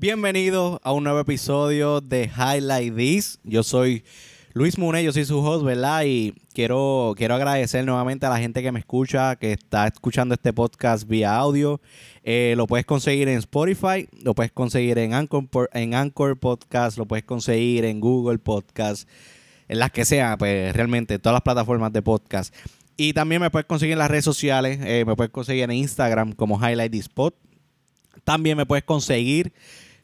Bienvenidos a un nuevo episodio de Highlight This. Yo soy Luis Mune, yo soy su host, ¿verdad? Y quiero, quiero agradecer nuevamente a la gente que me escucha, que está escuchando este podcast vía audio. Eh, lo puedes conseguir en Spotify, lo puedes conseguir en Anchor, en Anchor Podcast, lo puedes conseguir en Google Podcast, en las que sea, pues realmente todas las plataformas de podcast. Y también me puedes conseguir en las redes sociales, eh, me puedes conseguir en Instagram como Highlight This Pod. También me puedes conseguir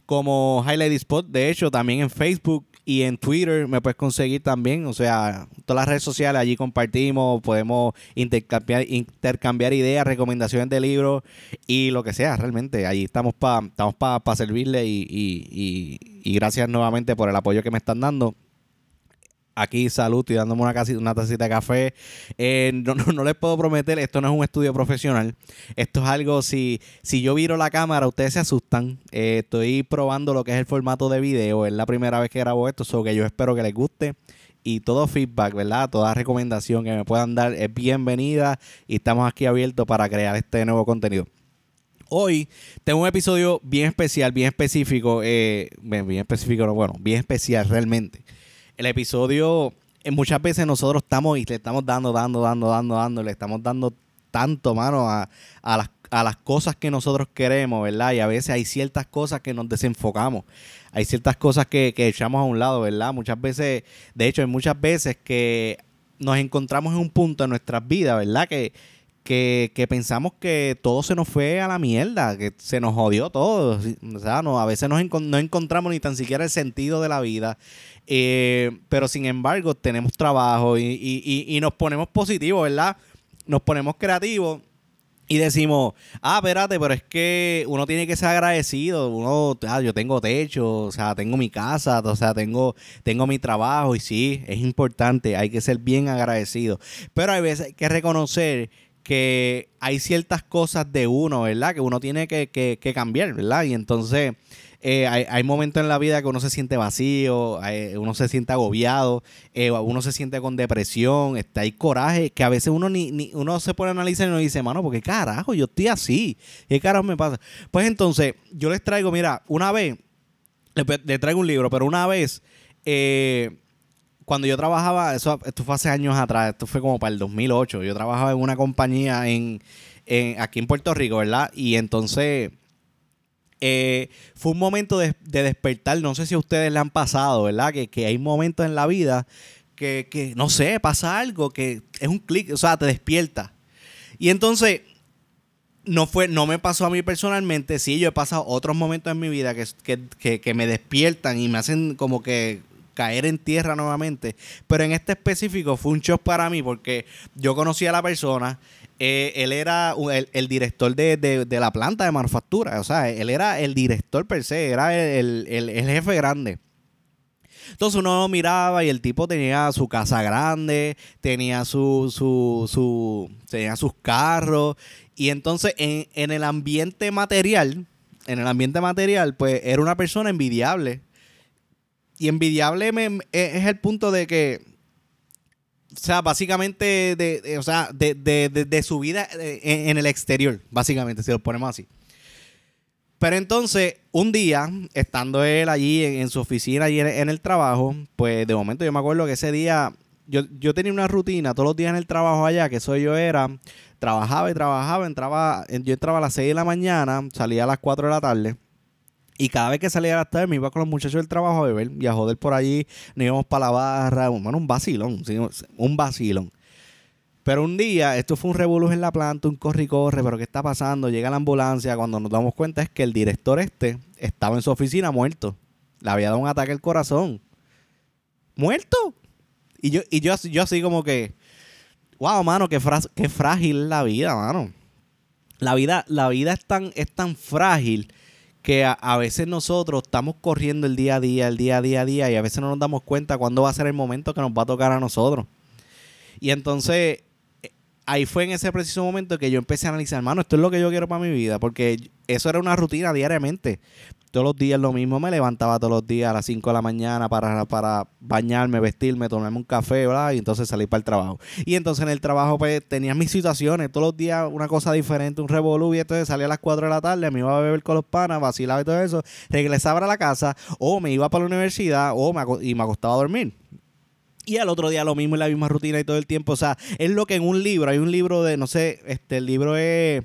como Highlight Spot. De hecho, también en Facebook y en Twitter me puedes conseguir también. O sea, todas las redes sociales allí compartimos, podemos intercambiar, intercambiar ideas, recomendaciones de libros y lo que sea. Realmente, allí estamos para estamos para servirle y, y, y gracias nuevamente por el apoyo que me están dando aquí salud y dándome una, una tacita de café. Eh, no, no, les puedo prometer, esto no es un estudio profesional. Esto es algo, si, si yo viro la cámara, ustedes se asustan. Eh, estoy probando lo que es el formato de video. Es la primera vez que grabo esto, so que yo espero que les guste. Y todo feedback, ¿verdad? Toda recomendación que me puedan dar es bienvenida. Y estamos aquí abiertos para crear este nuevo contenido. Hoy tengo un episodio bien especial, bien específico. Eh, bien, bien específico, bueno, bien especial realmente el episodio, eh, muchas veces nosotros estamos y le estamos dando, dando, dando, dando, dando, le estamos dando tanto, mano, a, las, a las cosas que nosotros queremos, ¿verdad? Y a veces hay ciertas cosas que nos desenfocamos. Hay ciertas cosas que, que echamos a un lado, ¿verdad? Muchas veces, de hecho, hay muchas veces que nos encontramos en un punto en nuestras vidas, ¿verdad? Que, que, pensamos que todo se nos fue a la mierda, que se nos jodió todo. O sea, no, a veces no encontramos ni tan siquiera el sentido de la vida. Eh, pero sin embargo, tenemos trabajo y, nos ponemos positivos, ¿verdad? Nos ponemos creativos y decimos, ah, espérate, pero es que uno tiene que ser agradecido. Uno, ah, yo tengo techo, o sea, tengo mi casa, o sea, tengo, tengo mi trabajo y sí, es importante, hay que ser bien agradecido. Pero hay veces que reconocer que hay ciertas cosas de uno, ¿verdad? Que uno tiene que, que cambiar, ¿verdad? Y entonces eh, hay, momentos en la vida que uno se siente vacío, uno se siente agobiado, eh, uno se siente con depresión, está hay coraje, que a veces uno ni, uno se pone a analizar y uno dice, mano, porque carajo, yo estoy así, ¿qué carajo me pasa? Pues entonces, yo les traigo, mira, una vez, les, traigo un libro, pero una vez, eh, cuando yo trabajaba, eso, esto fue hace años atrás, esto fue como para el 2008, yo trabajaba en una compañía en, aquí en Puerto Rico, ¿verdad? Y entonces eh, fue un momento de, despertar, no sé si a ustedes le han pasado, ¿verdad? Que, hay momentos en la vida que, no sé, pasa algo, que es un clic, o sea, te despierta. Y entonces, no fue, no me pasó a mí personalmente, sí, yo he pasado otros momentos en mi vida que, que me despiertan y me hacen como que caer en tierra nuevamente. Pero en este específico fue un shock para mí porque yo conocí a la persona, eh, él era el, director de, la planta de manufactura. O sea, él era el director per se, era el, jefe grande. Entonces uno miraba y el tipo tenía su casa grande, tenía su, su, su tenía sus carros. Y entonces en, en el ambiente material, en el ambiente material, pues era una persona envidiable. Y envidiable es el punto de que o sea, básicamente, de, o sea, de, su vida eh, en, el exterior, básicamente, si lo ponemos así. Pero entonces, un día, estando él allí en, su oficina, allí en, el trabajo, pues de momento yo me acuerdo que ese día, yo, yo tenía una rutina todos los días en el trabajo allá, que eso yo era, trabajaba y trabajaba, entraba, yo entraba a las 6 de la mañana, salía a las 4 de la tarde. Y cada vez que salía a la tarde me iba con los muchachos del trabajo a beber y a joder por allí. Nos íbamos para la barra. Bueno, un vacilón. Un vacilón. Pero un día, esto fue un revolú en la planta, un corre y corre, pero ¿qué está pasando? Llega la ambulancia, cuando nos damos cuenta es que el director este estaba en su oficina muerto. Le había dado un ataque al corazón. ¿Muerto? Y yo, y yo, yo así como que, wow, mano, qué, qué frágil la vida, mano. La vida, la vida es tan, es tan frágil que a, veces nosotros estamos corriendo el día a día, el día a día, a día, y a veces no nos damos cuenta cuándo va a ser el momento que nos va a tocar a nosotros. Y entonces, ahí fue en ese preciso momento que yo empecé a analizar, hermano, esto es lo que yo quiero para mi vida, porque eso era una rutina diariamente. Todos los días lo mismo, me levantaba todos los días a las 5 de la mañana para, para bañarme, vestirme, tomarme un café, ¿verdad? Y entonces salir para el trabajo. Y entonces en el trabajo pues tenía mis situaciones, todos los días una cosa diferente, un revolú, y entonces salía a las 4 de la tarde, me iba a beber con los panas, vacilaba y todo eso, regresaba a la casa, o me iba para la universidad, o me, y me acostaba a dormir. Y al otro día lo mismo, en la misma rutina y todo el tiempo. O sea, es lo que en un libro, hay un libro de, no sé, este, el libro es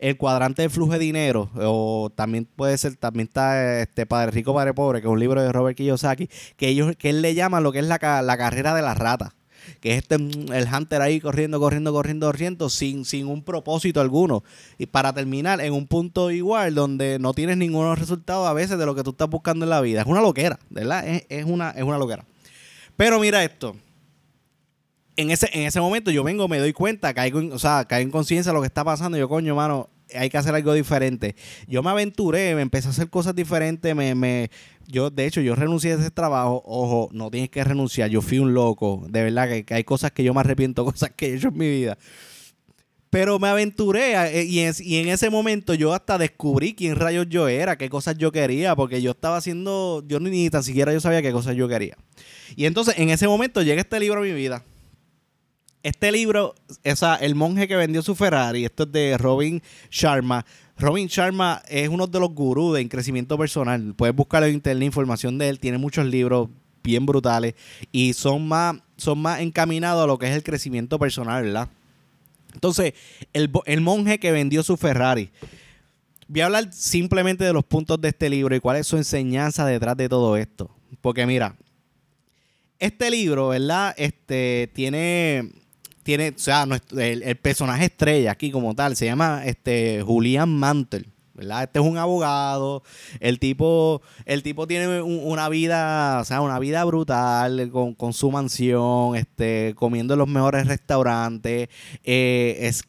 El cuadrante del flujo de dinero. O también puede ser, también está este Padre Rico, Padre Pobre, que es un libro de Robert Kiyosaki, que ellos, que él le llama lo que es la, la carrera de la rata que es este mm, el hunter ahí corriendo, corriendo, corriendo, corriendo, sin, sin un propósito alguno. Y para terminar en un punto igual donde no tienes ninguno resultado a veces de lo que tú estás buscando en la vida. Es una loquera, ¿verdad? Es, es una, es una loquera. Pero mira esto. En ese, en ese momento yo vengo, me doy cuenta, caigo en, o sea, en conciencia de lo que está pasando. Yo, coño, mano, hay que hacer algo diferente. Yo me aventuré, me empecé a hacer cosas diferentes, me, me, yo, de hecho, yo renuncié a ese trabajo. Ojo, no tienes que renunciar, yo fui un loco. De verdad que, hay cosas que yo me arrepiento, cosas que he hecho en mi vida. Pero me aventuré eh, y en, y en, ese momento yo hasta descubrí quién rayos yo era, qué cosas yo quería, porque yo estaba haciendo, yo ni, ni tan siquiera yo sabía qué cosas yo quería. Y entonces en ese momento llega este libro a mi vida. Este libro, o sea, El monje que vendió su Ferrari, esto es de Robin Sharma. Robin Sharma es uno de los gurús en crecimiento personal. Puedes buscar en internet información de él. Tiene muchos libros bien brutales y son más, son más encaminados a lo que es el crecimiento personal, ¿verdad? Entonces, el, el monje que vendió su Ferrari. Voy a hablar simplemente de los puntos de este libro y cuál es su enseñanza detrás de todo esto. Porque mira, este libro, ¿verdad? Este tiene tiene, o sea, el, personaje estrella aquí como tal se llama este Julian Mantel. ¿Verdad? Este es un abogado, el tipo, el tipo tiene una vida, o sea, una vida brutal con, su mansión, este, comiendo en los mejores restaurantes. Eh, es,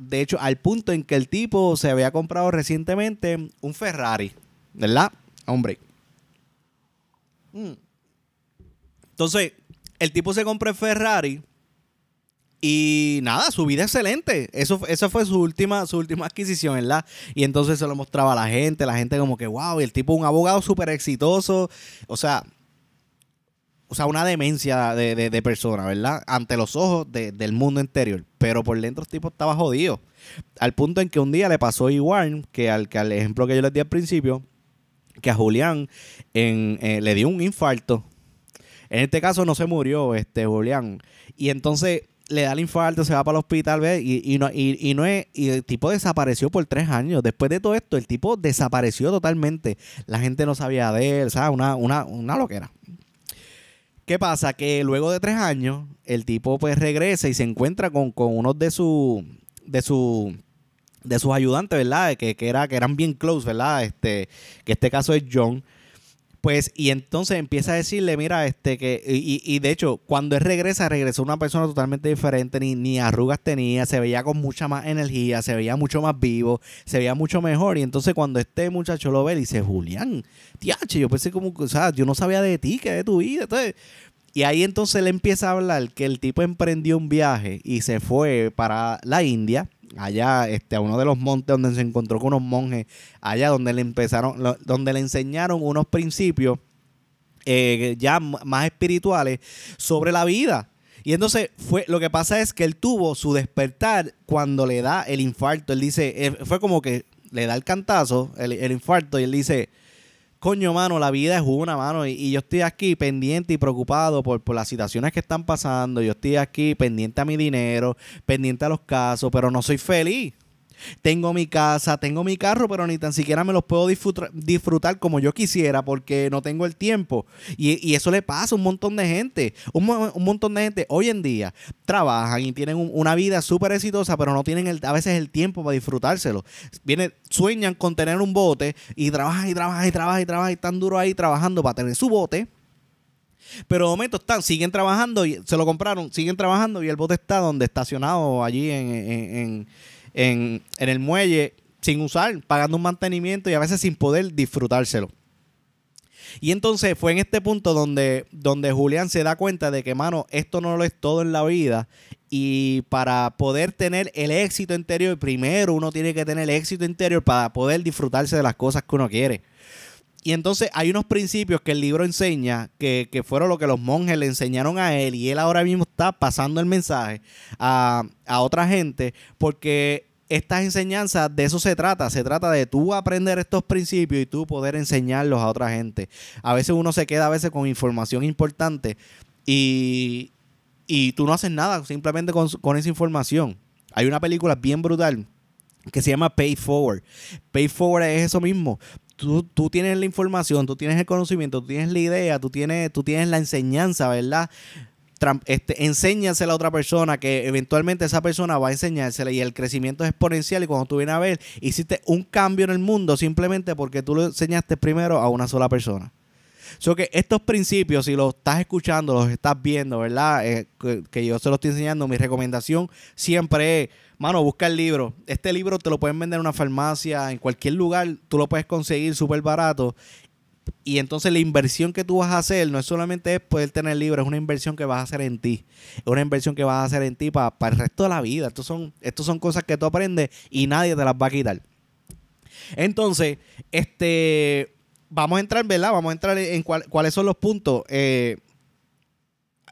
de hecho, al punto en que el tipo se había comprado recientemente un Ferrari, ¿verdad? Hombre. Mm. Entonces, el tipo se compra el Ferrari y nada, su vida excelente. Eso, esa fue su última, su última adquisición, ¿verdad? Y entonces se lo mostraba a la gente, la gente como que, wow, y el tipo un abogado súper exitoso. O sea, o sea, una demencia de, persona, ¿verdad? Ante los ojos del mundo interior. Pero por dentro el tipo estaba jodido. Al punto en que un día le pasó igual que al, que al ejemplo que yo les di al principio, que a Julián eh, le dio un infarto. En este caso no se murió este Julián. Y entonces le da el infarto, se va para el hospital, ¿ves? Y, no, y, no es, y el tipo desapareció por tres años. Después de todo esto, el tipo desapareció totalmente. La gente no sabía de él, ¿sabes? Una, una, una loquera. ¿Qué pasa? Que luego de tres años, el tipo pues regresa y se encuentra con, uno de sus de su, de sus ayudantes, ¿verdad? Que, que, era, que eran bien close, ¿verdad? Este, que este caso es John. Pues, y entonces empieza a decirle, mira, este, que, y, y, de hecho, cuando él regresa, regresó una persona totalmente diferente, ni, ni arrugas tenía, se veía con mucha más energía, se veía mucho más vivo, se veía mucho mejor. Y entonces cuando este muchacho lo ve, dice, Julián, tiache, yo pensé como, o sea, yo no sabía de ti, que de tu vida. Entonces, y ahí entonces le empieza a hablar que el tipo emprendió un viaje y se fue para la India allá este, a uno de los montes donde se encontró con unos monjes, allá donde le empezaron, donde le enseñaron unos principios eh, ya más espirituales sobre la vida. Y entonces fue, lo que pasa es que él tuvo su despertar cuando le da el infarto. Él dice, eh, fue como que le da el cantazo, el, el infarto, y él dice, coño, mano, la vida es una, mano, y, yo estoy aquí pendiente y preocupado por, por, las situaciones que están pasando, yo estoy aquí pendiente a mi dinero, pendiente a los casos, pero no soy feliz. Tengo mi casa, tengo mi carro, pero ni tan siquiera me los puedo disfrutar, como yo quisiera porque no tengo el tiempo. Y, eso le pasa a un montón de gente. Un, montón de gente hoy en día trabajan y tienen una vida súper exitosa, pero no tienen a veces el tiempo para disfrutárselo. Viene, sueñan con tener un bote y trabajan y trabajan y trabajan y trabajan y están duro ahí trabajando para tener su bote. Pero de momento están, siguen trabajando y se lo compraron, siguen trabajando y el bote está donde estacionado allí en, el muelle sin usar, pagando un mantenimiento y a veces sin poder disfrutárselo. Y entonces fue en este punto donde, donde Julián se da cuenta de que, mano, esto no lo es todo en la vida Y para poder tener el éxito interior, primero uno tiene que tener el éxito interior para poder disfrutarse de las cosas que uno quiere. Y entonces hay unos principios que el libro enseña, que, fueron lo que los monjes le enseñaron a él, y él ahora mismo está pasando el mensaje a, a otra gente, porque estas enseñanzas, de eso se trata. Se trata de tú aprender estos principios y tú poder enseñarlos a otra gente. A veces uno se queda a veces con información importante y, y tú no haces nada simplemente con, con esa información. Hay una película bien brutal que se llama Pay Forward. Pay Forward es eso mismo. Tú, tú, tienes la información, tú tienes el conocimiento, tú tienes la idea, tú tienes, tú tienes la enseñanza, ¿verdad? este, enséñasela a otra persona que eventualmente esa persona va a enseñársela y el crecimiento es exponencial y cuando tú vienes a ver, hiciste un cambio en el mundo simplemente porque tú lo enseñaste primero a una sola persona. So que estos principios, si los estás escuchando, los estás viendo, ¿verdad? Eh, que, yo se los estoy enseñando, mi recomendación siempre es, mano, busca el libro. Este libro te lo pueden vender en una farmacia, en cualquier lugar, tú lo puedes conseguir súper barato y entonces la inversión que tú vas a hacer no es solamente poder tener libros, es una inversión que vas a hacer en ti. Es una inversión que vas a hacer en ti para, el resto de la vida. Estos son, estos son cosas que tú aprendes y nadie te las va a quitar. Entonces, este, vamos a entrar, ¿verdad? Vamos a entrar en cuáles son los puntos. Eh,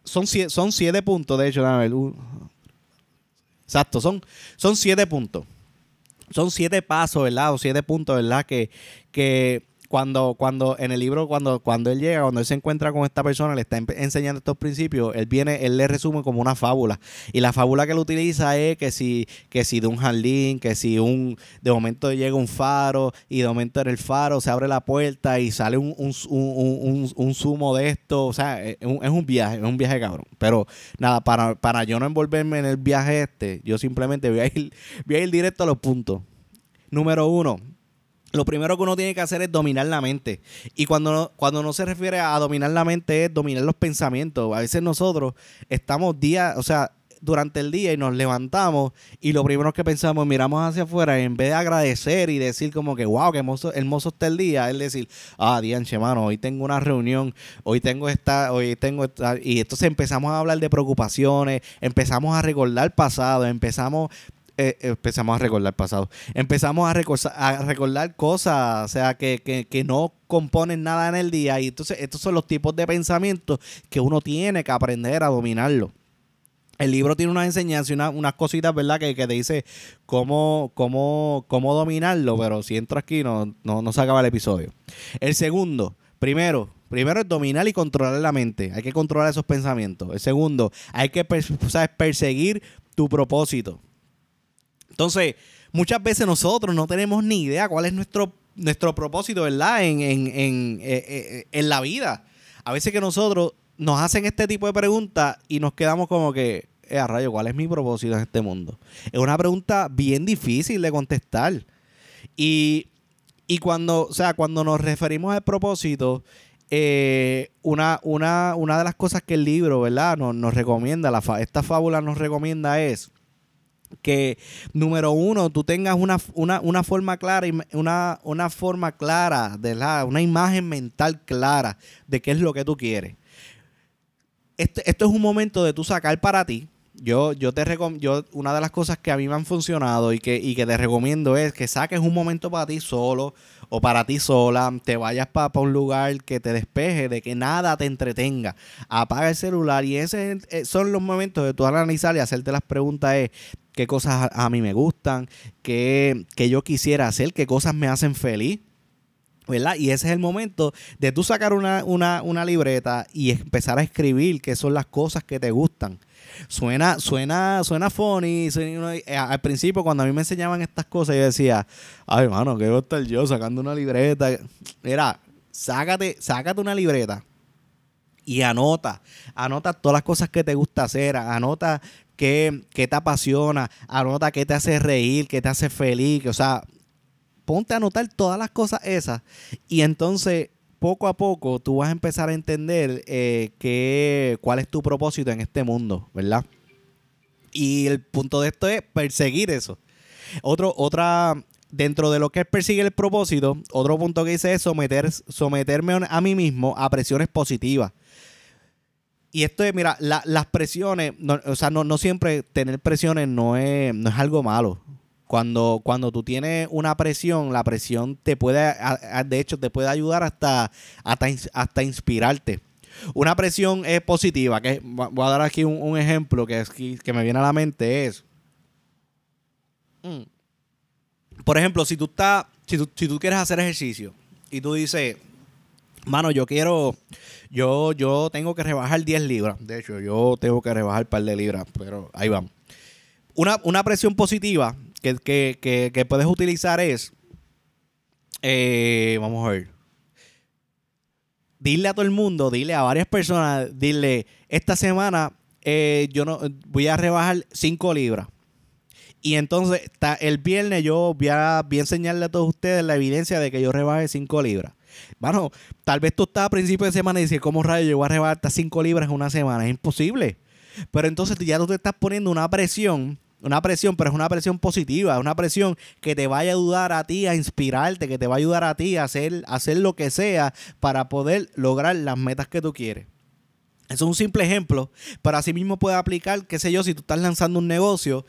son, siete, son siete puntos, de hecho. Uh, exacto, son, son siete puntos. Son siete pasos, ¿verdad? O siete puntos, ¿verdad? Que, que cuando, cuando en el libro, cuando, cuando él llega, cuando él se encuentra con esta persona, le está enseñando estos principios, él viene, él le resume como una fábula. Y la fábula que él utiliza es que si, que si de un jardín, que si un, de momento llega un faro, y de momento en el faro se abre la puerta y sale un, un, un, un zumo de esto. O sea, es un, es un, viaje, es un viaje cabrón. Pero nada, para, para yo no envolverme en el viaje este, yo simplemente voy a ir, voy a ir directo a los puntos. Número uno, lo primero que uno tiene que hacer es dominar la mente. Y cuando no, cuando no se refiere a dominar la mente es dominar los pensamientos. A veces nosotros estamos día, o sea, durante el día y nos levantamos y lo primero que pensamos, miramos hacia afuera y en vez de agradecer y decir como que wow, qué hermoso, hermoso está el día, es decir, ah, dianche, mano, hoy tengo una reunión, hoy tengo esta, hoy tengo esta, y entonces empezamos a hablar de preocupaciones, empezamos a recordar pasado, empezamos eh, empezamos a recordar pasado. Empezamos a, recordar, cosas, o sea, que, que, no componen nada en el día. Y entonces, estos son los tipos de pensamientos que uno tiene que aprender a dominarlo. El libro tiene una enseñanza y unas cositas, ¿verdad? Que, que, te dice cómo, cómo, cómo dominarlo, pero si entro aquí no, no, no se acaba el episodio. El segundo, primero, Primero es dominar y controlar la mente. Hay que controlar esos pensamientos. El segundo, hay que perseguir tu propósito. Entonces, muchas veces nosotros no tenemos ni idea cuál es nuestro, nuestro propósito, ¿verdad? En, en, en, eh, eh, en la vida. A veces que nosotros nos hacen este tipo de preguntas y nos quedamos como que, eh, a rayo, ¿cuál es mi propósito en este mundo? Es una pregunta bien difícil de contestar. Y, cuando, o sea, cuando nos referimos al propósito, una, una, una de las cosas que el libro, ¿verdad? Nos, nos recomienda, la esta fábula nos recomienda es que número uno, tú tengas una, una, forma clara, una, una forma clara, de la, una imagen mental clara de qué es lo que tú quieres. Este, esto es un momento de tú sacar para ti. Yo, yo te yo, una de las cosas que a mí me han funcionado y que, y que te recomiendo es que saques un momento para ti solo o para ti sola, te vayas para un lugar que te despeje, de que nada te entretenga. Apaga el celular y esos eh, son los momentos de tú analizar y hacerte las preguntas qué cosas a, mí me gustan, qué, yo quisiera hacer, qué cosas me hacen feliz. ¿verdad? Y ese es el momento de tú sacar una, una, libreta y empezar a escribir qué son las cosas que te gustan. Suena, suena, suena funny. Eh, al principio, cuando a mí me enseñaban estas cosas, yo decía, ay, hermano, ¿qué voy a yo sacando una libreta? Mira, sácate, sácate una libreta y anota. Anota todas las cosas que te gusta hacer. Anota qué, te apasiona, anota qué te hace reír, qué te hace feliz, o sea, ponte a anotar todas las cosas esas y entonces poco a poco tú vas a empezar a entender eh, cuál es tu propósito en este mundo, ¿verdad? Y el punto de esto es perseguir eso. Otro, otra, dentro de lo que es perseguir el propósito, otro punto que dice es someter, someterme a mí mismo a presiones positivas y esto es, mira, las presiones, o sea, no, no siempre tener presiones no es, no es algo malo. Cuando, cuando tú tienes una presión, la presión te puede, de hecho, te puede ayudar hasta, hasta, inspirarte. Una presión es positiva, que voy a dar aquí un, ejemplo que, es, que me viene a la mente, es, mm, por ejemplo, si tú estás, si tú, si tú quieres hacer ejercicio y tú dices, mano, yo quiero, yo, yo tengo que rebajar 10 libras. De hecho, yo tengo que rebajar un par de libras, pero ahí vamos. Una, una presión positiva que, puedes utilizar es, eh, vamos a ver, dile a todo el mundo, dile a varias personas, dile, esta semana eh, yo no voy a rebajar 5 libras. Y entonces el viernes yo voy a, voy a enseñarle a todos ustedes la evidencia de que yo rebaje 5 libras. Bueno, tal vez tú estás a principio de semana y dices, ¿cómo rayo yo voy a rebajar hasta 5 libras en una semana? Es imposible. Pero entonces ya tú te estás poniendo una presión una presión, pero es una presión positiva, es una presión que te vaya a ayudar a ti a inspirarte, que te va a ayudar a ti a hacer, hacer lo que sea para poder lograr las metas que tú quieres. Eso es un simple ejemplo, pero así mismo puede aplicar, qué sé yo, si tú estás lanzando un negocio,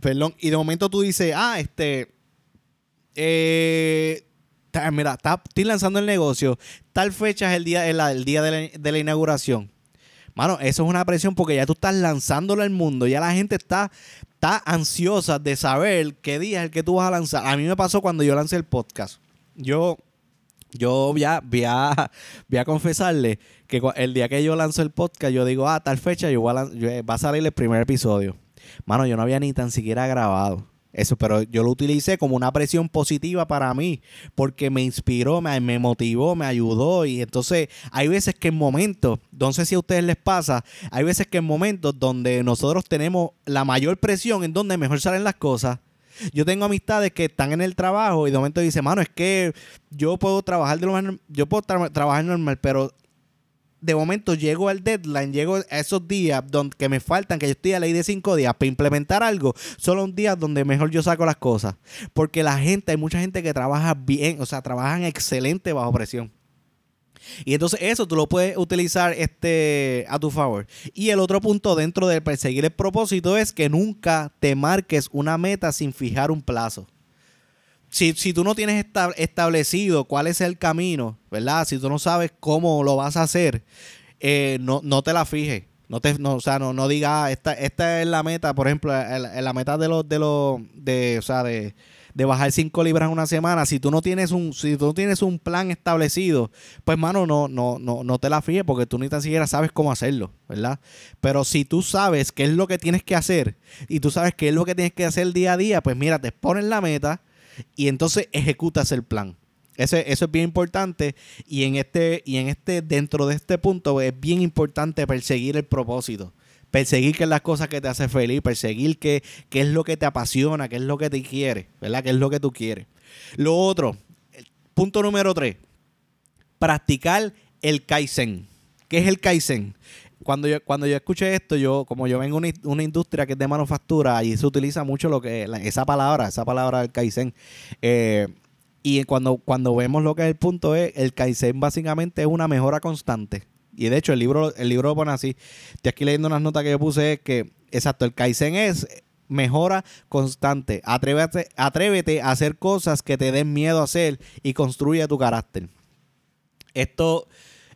perdón, y de momento tú dices, ah, este, eh, mira, estoy lanzando el negocio, tal fecha es el día, el, día de la inauguración Mano, eso es una presión porque ya tú estás lanzándolo al mundo, ya la gente está, está ansiosa de saber qué día es el que tú vas a lanzar. A mí me pasó cuando yo lancé el podcast. Yo, yo voy a, voy a, voy a confesarle que el día que yo lanzo el podcast, yo digo, ah, tal fecha yo voy a, va a salir el primer episodio. Mano, yo no había ni tan siquiera grabado. Eso, pero yo lo utilicé como una presión positiva para mí, porque me inspiró, me, me, motivó, me ayudó. Y entonces hay veces que en momentos, no sé si a ustedes les pasa, hay veces que en momentos donde nosotros tenemos la mayor presión, en donde mejor salen las cosas. Yo tengo amistades que están en el trabajo y de momento dicen, mano, es que yo puedo trabajar de lo yo puedo trabajar normal, pero de momento llego al deadline, llego a esos días donde, que me faltan, que yo estoy a ley de cinco días para implementar algo, solo un día donde mejor yo saco las cosas. Porque la gente, hay mucha gente que trabaja bien, o sea, trabajan excelente bajo presión. Y entonces eso tú lo puedes utilizar este, a tu favor. Y el otro punto dentro de perseguir el propósito es que nunca te marques una meta sin fijar un plazo si, si tú no tienes establecido cuál es el camino, ¿verdad? Si tú no sabes cómo lo vas a hacer, eh, no, no te la fijes. No te, no, o sea, no, no digas, ah, esta, esta es la meta, por ejemplo, en la meta de los, de los, de, o sea, de, de bajar 5 libras en una semana, si tú no tienes un, si tú no tienes un plan establecido, pues mano, no, no, no, no te la fijes porque tú ni tan siquiera sabes cómo hacerlo, ¿verdad? Pero si tú sabes qué es lo que tienes que hacer y tú sabes qué es lo que tienes que hacer día a día, pues mira, te pones la meta, y entonces ejecutas el plan. Ese, eso es bien importante y en este y en este dentro de este punto es bien importante perseguir el propósito, perseguir qué es las cosas que te hace feliz, perseguir qué, qué es lo que te apasiona, qué es lo que te quiere, ¿verdad? ¿Qué es lo que tú quieres? Lo otro, punto número tres, practicar el Kaizen. ¿Qué es el Kaizen? Cuando yo, cuando yo escuché esto, yo, como yo vengo de una, industria que es de manufactura, y se utiliza mucho lo que esa palabra, esa palabra del Kaizen. Eh, y cuando, cuando vemos lo que es el punto es, el Kaizen básicamente es una mejora constante. Y de hecho, el libro, el libro lo pone así. Estoy aquí leyendo unas notas que yo puse, que, exacto, el Kaizen es mejora constante. Atrévete, atrévete a hacer cosas que te den miedo a hacer y construye tu carácter. Esto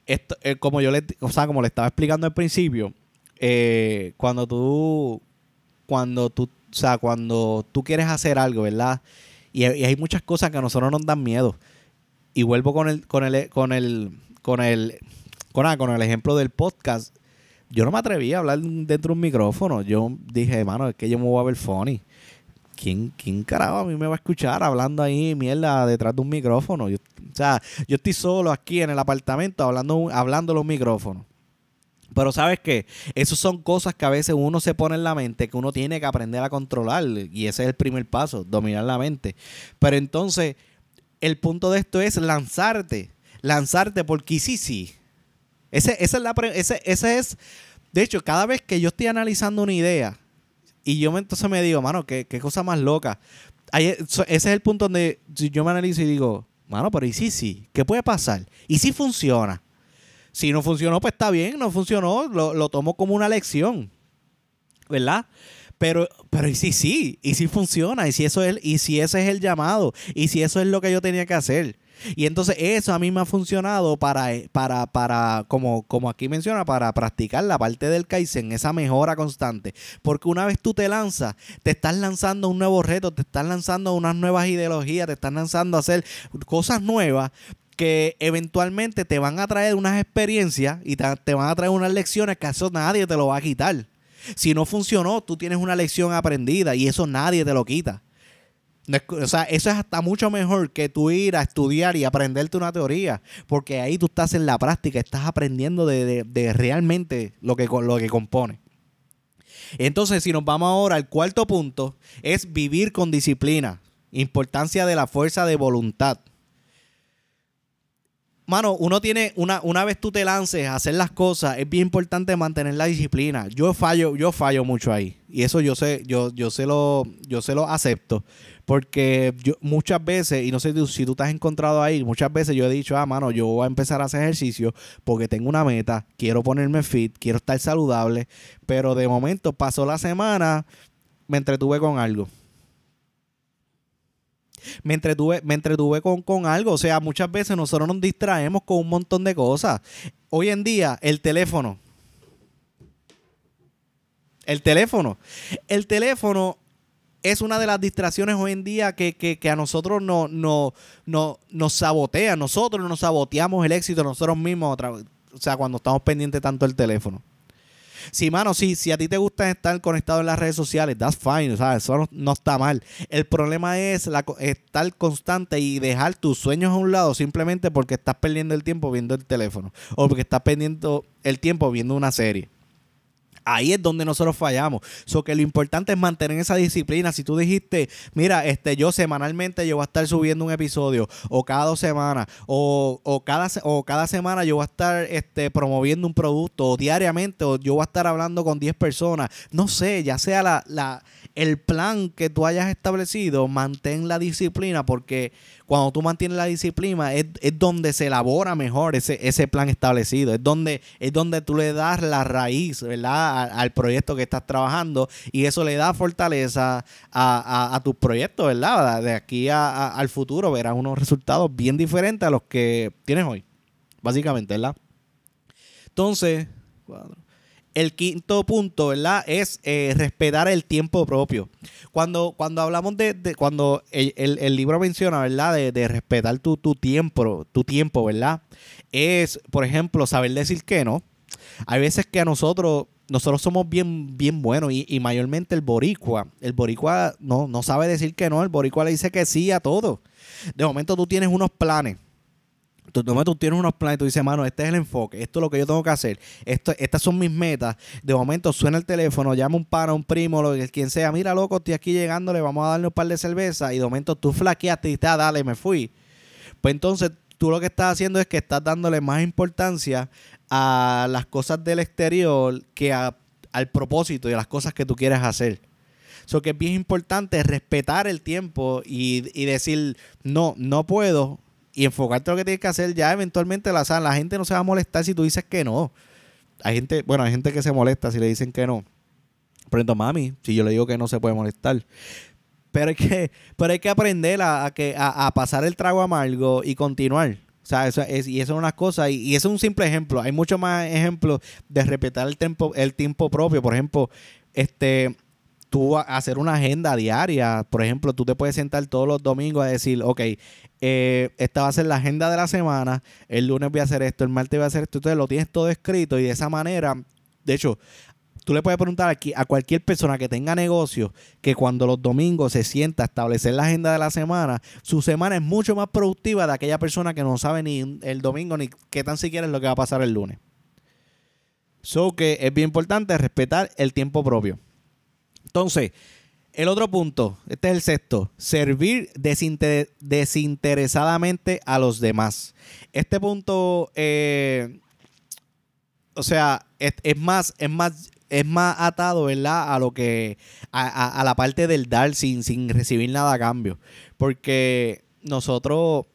esto, eh, como yo le, o sea, como le estaba explicando al principio, eh, cuando tú, cuando tú, o sea, cuando tú quieres hacer algo, ¿verdad? Y, hay muchas cosas que a nosotros nos dan miedo. Y vuelvo con el, con el, con el, con el, con, ah, con el ejemplo del podcast. Yo no me atreví a hablar dentro de un micrófono. Yo dije, hermano, es que yo me voy a ver funny. ¿Quién, ¿quién carajo a mí me va a escuchar hablando ahí mierda detrás de un micrófono? o sea, yo estoy solo aquí en el apartamento hablando, hablando los micrófonos. Pero sabes qué, esas son cosas que a veces uno se pone en la mente que uno tiene que aprender a controlar y ese es el primer paso, dominar la mente. Pero entonces, el punto de esto es lanzarte, lanzarte porque sí, sí. Ese, esa es la, ese, ese es, de hecho, cada vez que yo estoy analizando una idea, y yo entonces me digo, mano, qué, cosa más loca. ese es el punto donde yo me analizo y digo, mano, pero ¿y sí, sí? ¿Qué puede pasar? ¿Y si funciona? Si no funcionó, pues está bien, no funcionó, lo, lo tomo como una lección, ¿verdad? Pero, pero y si sí, y si funciona, y si eso es, y si ese es el llamado, y si eso es lo que yo tenía que hacer. Y entonces eso a mí me ha funcionado para, para, para como, como aquí menciona, para practicar la parte del Kaizen, esa mejora constante. Porque una vez tú te lanzas, te estás lanzando un nuevo reto, te estás lanzando unas nuevas ideologías, te estás lanzando a hacer cosas nuevas que eventualmente te van a traer unas experiencias y te, van a traer unas lecciones que eso nadie te lo va a quitar. Si no funcionó, tú tienes una lección aprendida y eso nadie te lo quita. O sea, eso es hasta mucho mejor que tú ir a estudiar y aprenderte una teoría, porque ahí tú estás en la práctica, estás aprendiendo de, realmente lo que, lo que compone. Entonces, si nos vamos ahora al cuarto punto, es vivir con disciplina, importancia de la fuerza de voluntad mano, uno tiene, una, una vez tú te lances a hacer las cosas, es bien importante mantener la disciplina. Yo fallo, yo fallo mucho ahí. Y eso yo sé, yo, yo se lo, yo se lo acepto. Porque yo muchas veces, y no sé si tú te has encontrado ahí, muchas veces yo he dicho, ah, mano, yo voy a empezar a hacer ejercicio porque tengo una meta, quiero ponerme fit, quiero estar saludable, pero de momento pasó la semana, me entretuve con algo me entretuve, me entretuve con, con algo. O sea, muchas veces nosotros nos distraemos con un montón de cosas. Hoy en día, el teléfono. El teléfono. El teléfono es una de las distracciones hoy en día que, a nosotros no, no, no, nos sabotea. Nosotros nos saboteamos el éxito nosotros mismos. O sea, cuando estamos pendientes tanto del teléfono. Sí, mano, sí, si a ti te gusta estar conectado en las redes sociales, that's fine, ¿sabes? Eso no, está mal. El problema es estar constante y dejar tus sueños a un lado simplemente porque estás perdiendo el tiempo viendo el teléfono o porque estás perdiendo el tiempo viendo una serie. Ahí es donde nosotros fallamos. So que lo importante es mantener esa disciplina. Si tú dijiste, mira, este, yo semanalmente yo voy a estar subiendo un episodio, o cada dos semanas, o, cada, o cada semana yo voy a estar este, promoviendo un producto, o diariamente, o yo voy a estar hablando con 10 personas. No sé, ya sea la, la, el plan que tú hayas establecido, mantén la disciplina, porque cuando tú mantienes la disciplina, es, donde se elabora mejor ese, ese plan establecido. Es donde, es donde tú le das la raíz, ¿verdad? Al, proyecto que estás trabajando y eso le da fortaleza a, a, tus proyectos, ¿verdad? De aquí al futuro verás unos resultados bien diferentes a los que tienes hoy, básicamente, ¿verdad? Entonces, el quinto punto, ¿verdad? Es eh, respetar el tiempo propio. Cuando, cuando hablamos de, cuando el, libro menciona, ¿verdad? De, respetar tu, tiempo, tu tiempo, ¿verdad? Es, por ejemplo, saber decir que no. Hay veces que a nosotros, nosotros somos bien, bien buenos y, y mayormente el boricua. El boricua no, no sabe decir que no, el boricua le dice que sí a todo. De momento tú tienes unos planes tú, tú tienes unos planes tú dices, mano, este es el enfoque, esto es lo que yo tengo que hacer, esto, estas son mis metas. De momento suena el teléfono, llama un pana, un primo, lo, quien sea, mira, loco, estoy aquí llegándole, vamos a darle un par de cerveza. Y de momento tú flaqueaste y dices, ah, dale, me fui. Pues entonces tú lo que estás haciendo es que estás dándole más importancia a las cosas del exterior que al propósito y a las cosas que tú quieres hacer. Eso que es bien importante respetar el tiempo y, y decir, no, no puedo, y enfocarte en lo que tienes que hacer, ya eventualmente la, la gente no se va a molestar si tú dices que no. Hay gente, bueno, hay gente que se molesta si le dicen que no. Por ejemplo, mami, si yo le digo que no se puede molestar. Pero hay que, pero hay que aprender a, que, a, pasar el trago amargo y continuar. O sea, eso es, y eso es una cosa, y, eso es un simple ejemplo. Hay muchos más ejemplos de respetar el tiempo, el tiempo propio. Por ejemplo, este, tú hacer una agenda diaria. Por ejemplo, tú te puedes sentar todos los domingos a decir, ok, eh, esta va a ser la agenda de la semana, el lunes voy a hacer esto, el martes voy a hacer esto, entonces lo tienes todo escrito y de esa manera, de hecho, tú le puedes preguntar aquí a cualquier persona que tenga negocio que cuando los domingos se sienta a establecer la agenda de la semana, su semana es mucho más productiva de aquella persona que no sabe ni el domingo ni qué tan siquiera es lo que va a pasar el lunes. So que es bien importante respetar el tiempo propio. Entonces, el otro punto, este es el sexto, servir desinteresadamente a los demás. Este punto, eh, o sea, es, más, es más, es más atado, ¿verdad? A lo que, a, la parte del dar sin, sin recibir nada a cambio. Porque nosotros,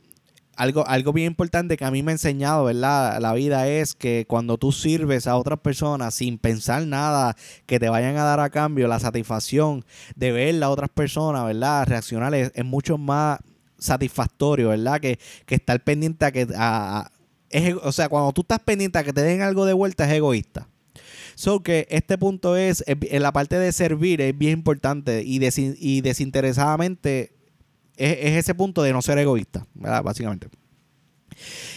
algo, algo bien importante que a mí me ha enseñado, ¿verdad? La vida es que cuando tú sirves a otras personas sin pensar nada que te vayan a dar a cambio, la satisfacción de ver a otras personas, ¿verdad? Reaccionar es, mucho más satisfactorio, ¿verdad? Que, que estar pendiente a que... o sea, cuando tú estás pendiente a que te den algo de vuelta es egoísta. So que este punto es, en la parte de servir es bien importante y, y desinteresadamente es, ese punto de no ser egoísta, ¿verdad? Básicamente.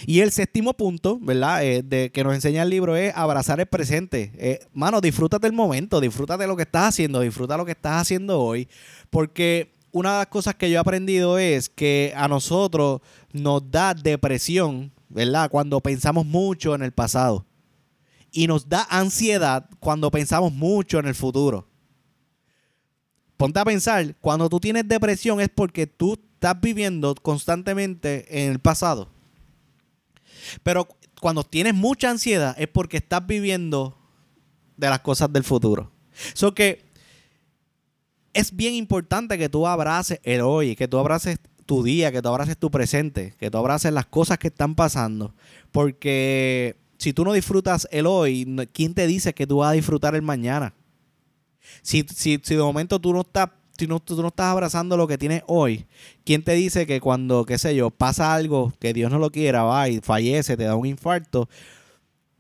Y el séptimo punto, ¿verdad? Eh, de, que nos enseña el libro es abrazar el presente. Eh, mano, disfrútate el momento, disfrútate lo que estás haciendo, disfruta lo que estás haciendo hoy. Porque una de las cosas que yo he aprendido es que a nosotros nos da depresión, ¿verdad? Cuando pensamos mucho en el pasado. Y nos da ansiedad cuando pensamos mucho en el futuro ponte a pensar, cuando tú tienes depresión es porque tú estás viviendo constantemente en el pasado. Pero cuando tienes mucha ansiedad es porque estás viviendo de las cosas del futuro. Es bien importante que tú abraces el hoy, que tú abraces tu día, que tú abraces tu presente, que tú abraces las cosas que están pasando. Porque si tú no disfrutas el hoy, ¿quién te dice que tú vas a disfrutar el mañana? Si, si, si de momento tú no estás si no, tú no estás abrazando lo que tienes hoy, ¿quién te dice que cuando, qué sé yo, pasa algo que Dios no lo quiera, va y fallece, te da un infarto,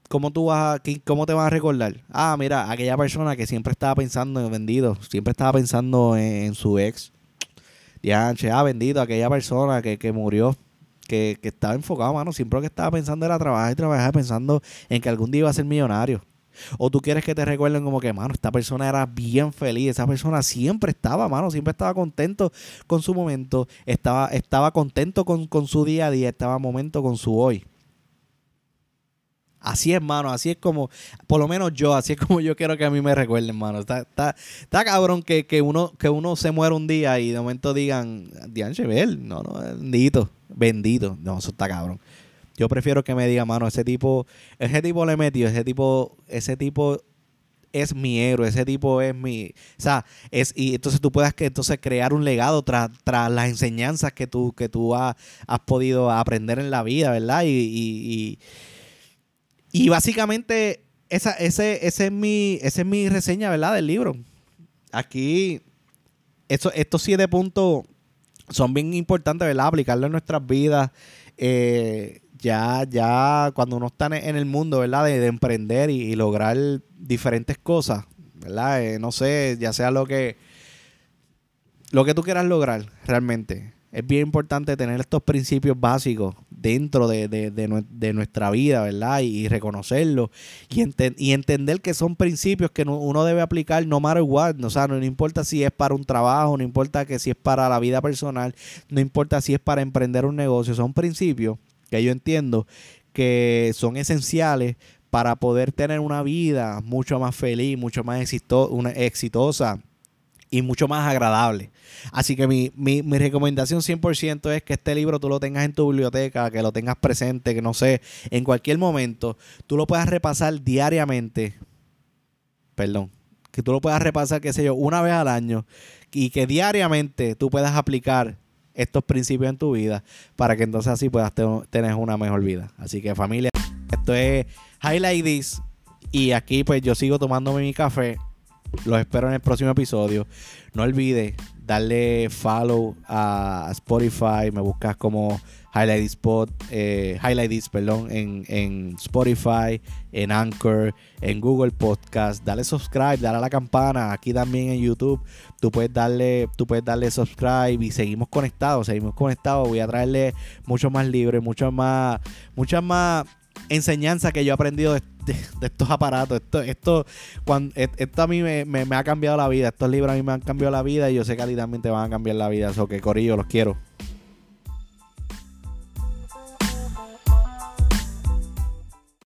¿cómo tú vas a, cómo te vas a recordar? Ah, mira, aquella persona que siempre estaba pensando en vendido, siempre estaba pensando en, su ex. Dianche, ah, vendido, aquella persona que, que murió, que, que estaba enfocado, mano, siempre que estaba pensando era trabajar y trabajar pensando en que algún día iba a ser millonario. O tú quieres que te recuerden como que, mano, esta persona era bien feliz, esa persona siempre estaba, mano, siempre estaba contento con su momento, estaba, estaba contento con, su día a día, estaba momento con su hoy. Así es, mano, así es como, por lo menos yo, así es como yo quiero que a mí me recuerden, mano. Está, está, está cabrón que, uno, que uno se muera un día y de momento digan, Dianche Bell, no, no, bendito, bendito. No, eso está cabrón. Yo prefiero que me diga, mano, ese tipo, ese tipo le metió, ese tipo, ese tipo es mi héroe, ese tipo es mi, o sea, es y entonces tú puedas que entonces crear un legado tras las enseñanzas que tú que tú has, podido aprender en la vida, ¿verdad? Y, y, y, básicamente esa ese ese es mi esa es mi reseña, ¿verdad? del libro. Aquí estos siete puntos son bien importantes, ¿verdad? Aplicarlo en nuestras vidas. Eh, ya, ya cuando uno está en el mundo, ¿verdad? De, emprender y, lograr diferentes cosas, ¿verdad? Eh, no sé, ya sea lo que, lo que tú quieras lograr realmente. Es bien importante tener estos principios básicos dentro de, nuestra vida, ¿verdad? Y, reconocerlos y, y, entender que son principios que uno debe aplicar no matter what. O sea, no, no importa si es para un trabajo, no importa que si es para la vida personal, no importa si es para emprender un negocio, son principios que yo entiendo que son esenciales para poder tener una vida mucho más feliz, mucho más exitosa y mucho más agradable. Así que mi, mi, mi, recomendación 100% es que este libro tú lo tengas en tu biblioteca, que lo tengas presente, que no sé, en cualquier momento, tú lo puedas repasar diariamente. Perdón. Que tú lo puedas repasar, qué sé yo, una vez al año y que diariamente tú puedas aplicar estos principios en tu vida para que entonces así puedas tener una mejor vida. Así que familia, esto es Highlight This y aquí pues yo sigo tomándome mi café. Los espero en el próximo episodio. No olvides darle follow a Spotify. Me buscas como Highlight Spot, eh, Highlight This, perdón, en, en, Spotify, en Anchor, en Google Podcast. Dale subscribe, dale a la campana. Aquí también en YouTube. Tú puedes darle, tú puedes darle subscribe y seguimos conectados, seguimos conectados. Voy a traerle mucho más libres, mucho más, muchas más enseñanzas que yo he aprendido de, estos aparatos. Esto, esto, cuando, esto a mí me, me, ha cambiado la vida. Estos libros a mí me han cambiado la vida y yo sé que a ti también te van a cambiar la vida. Eso que Corillo, los quiero.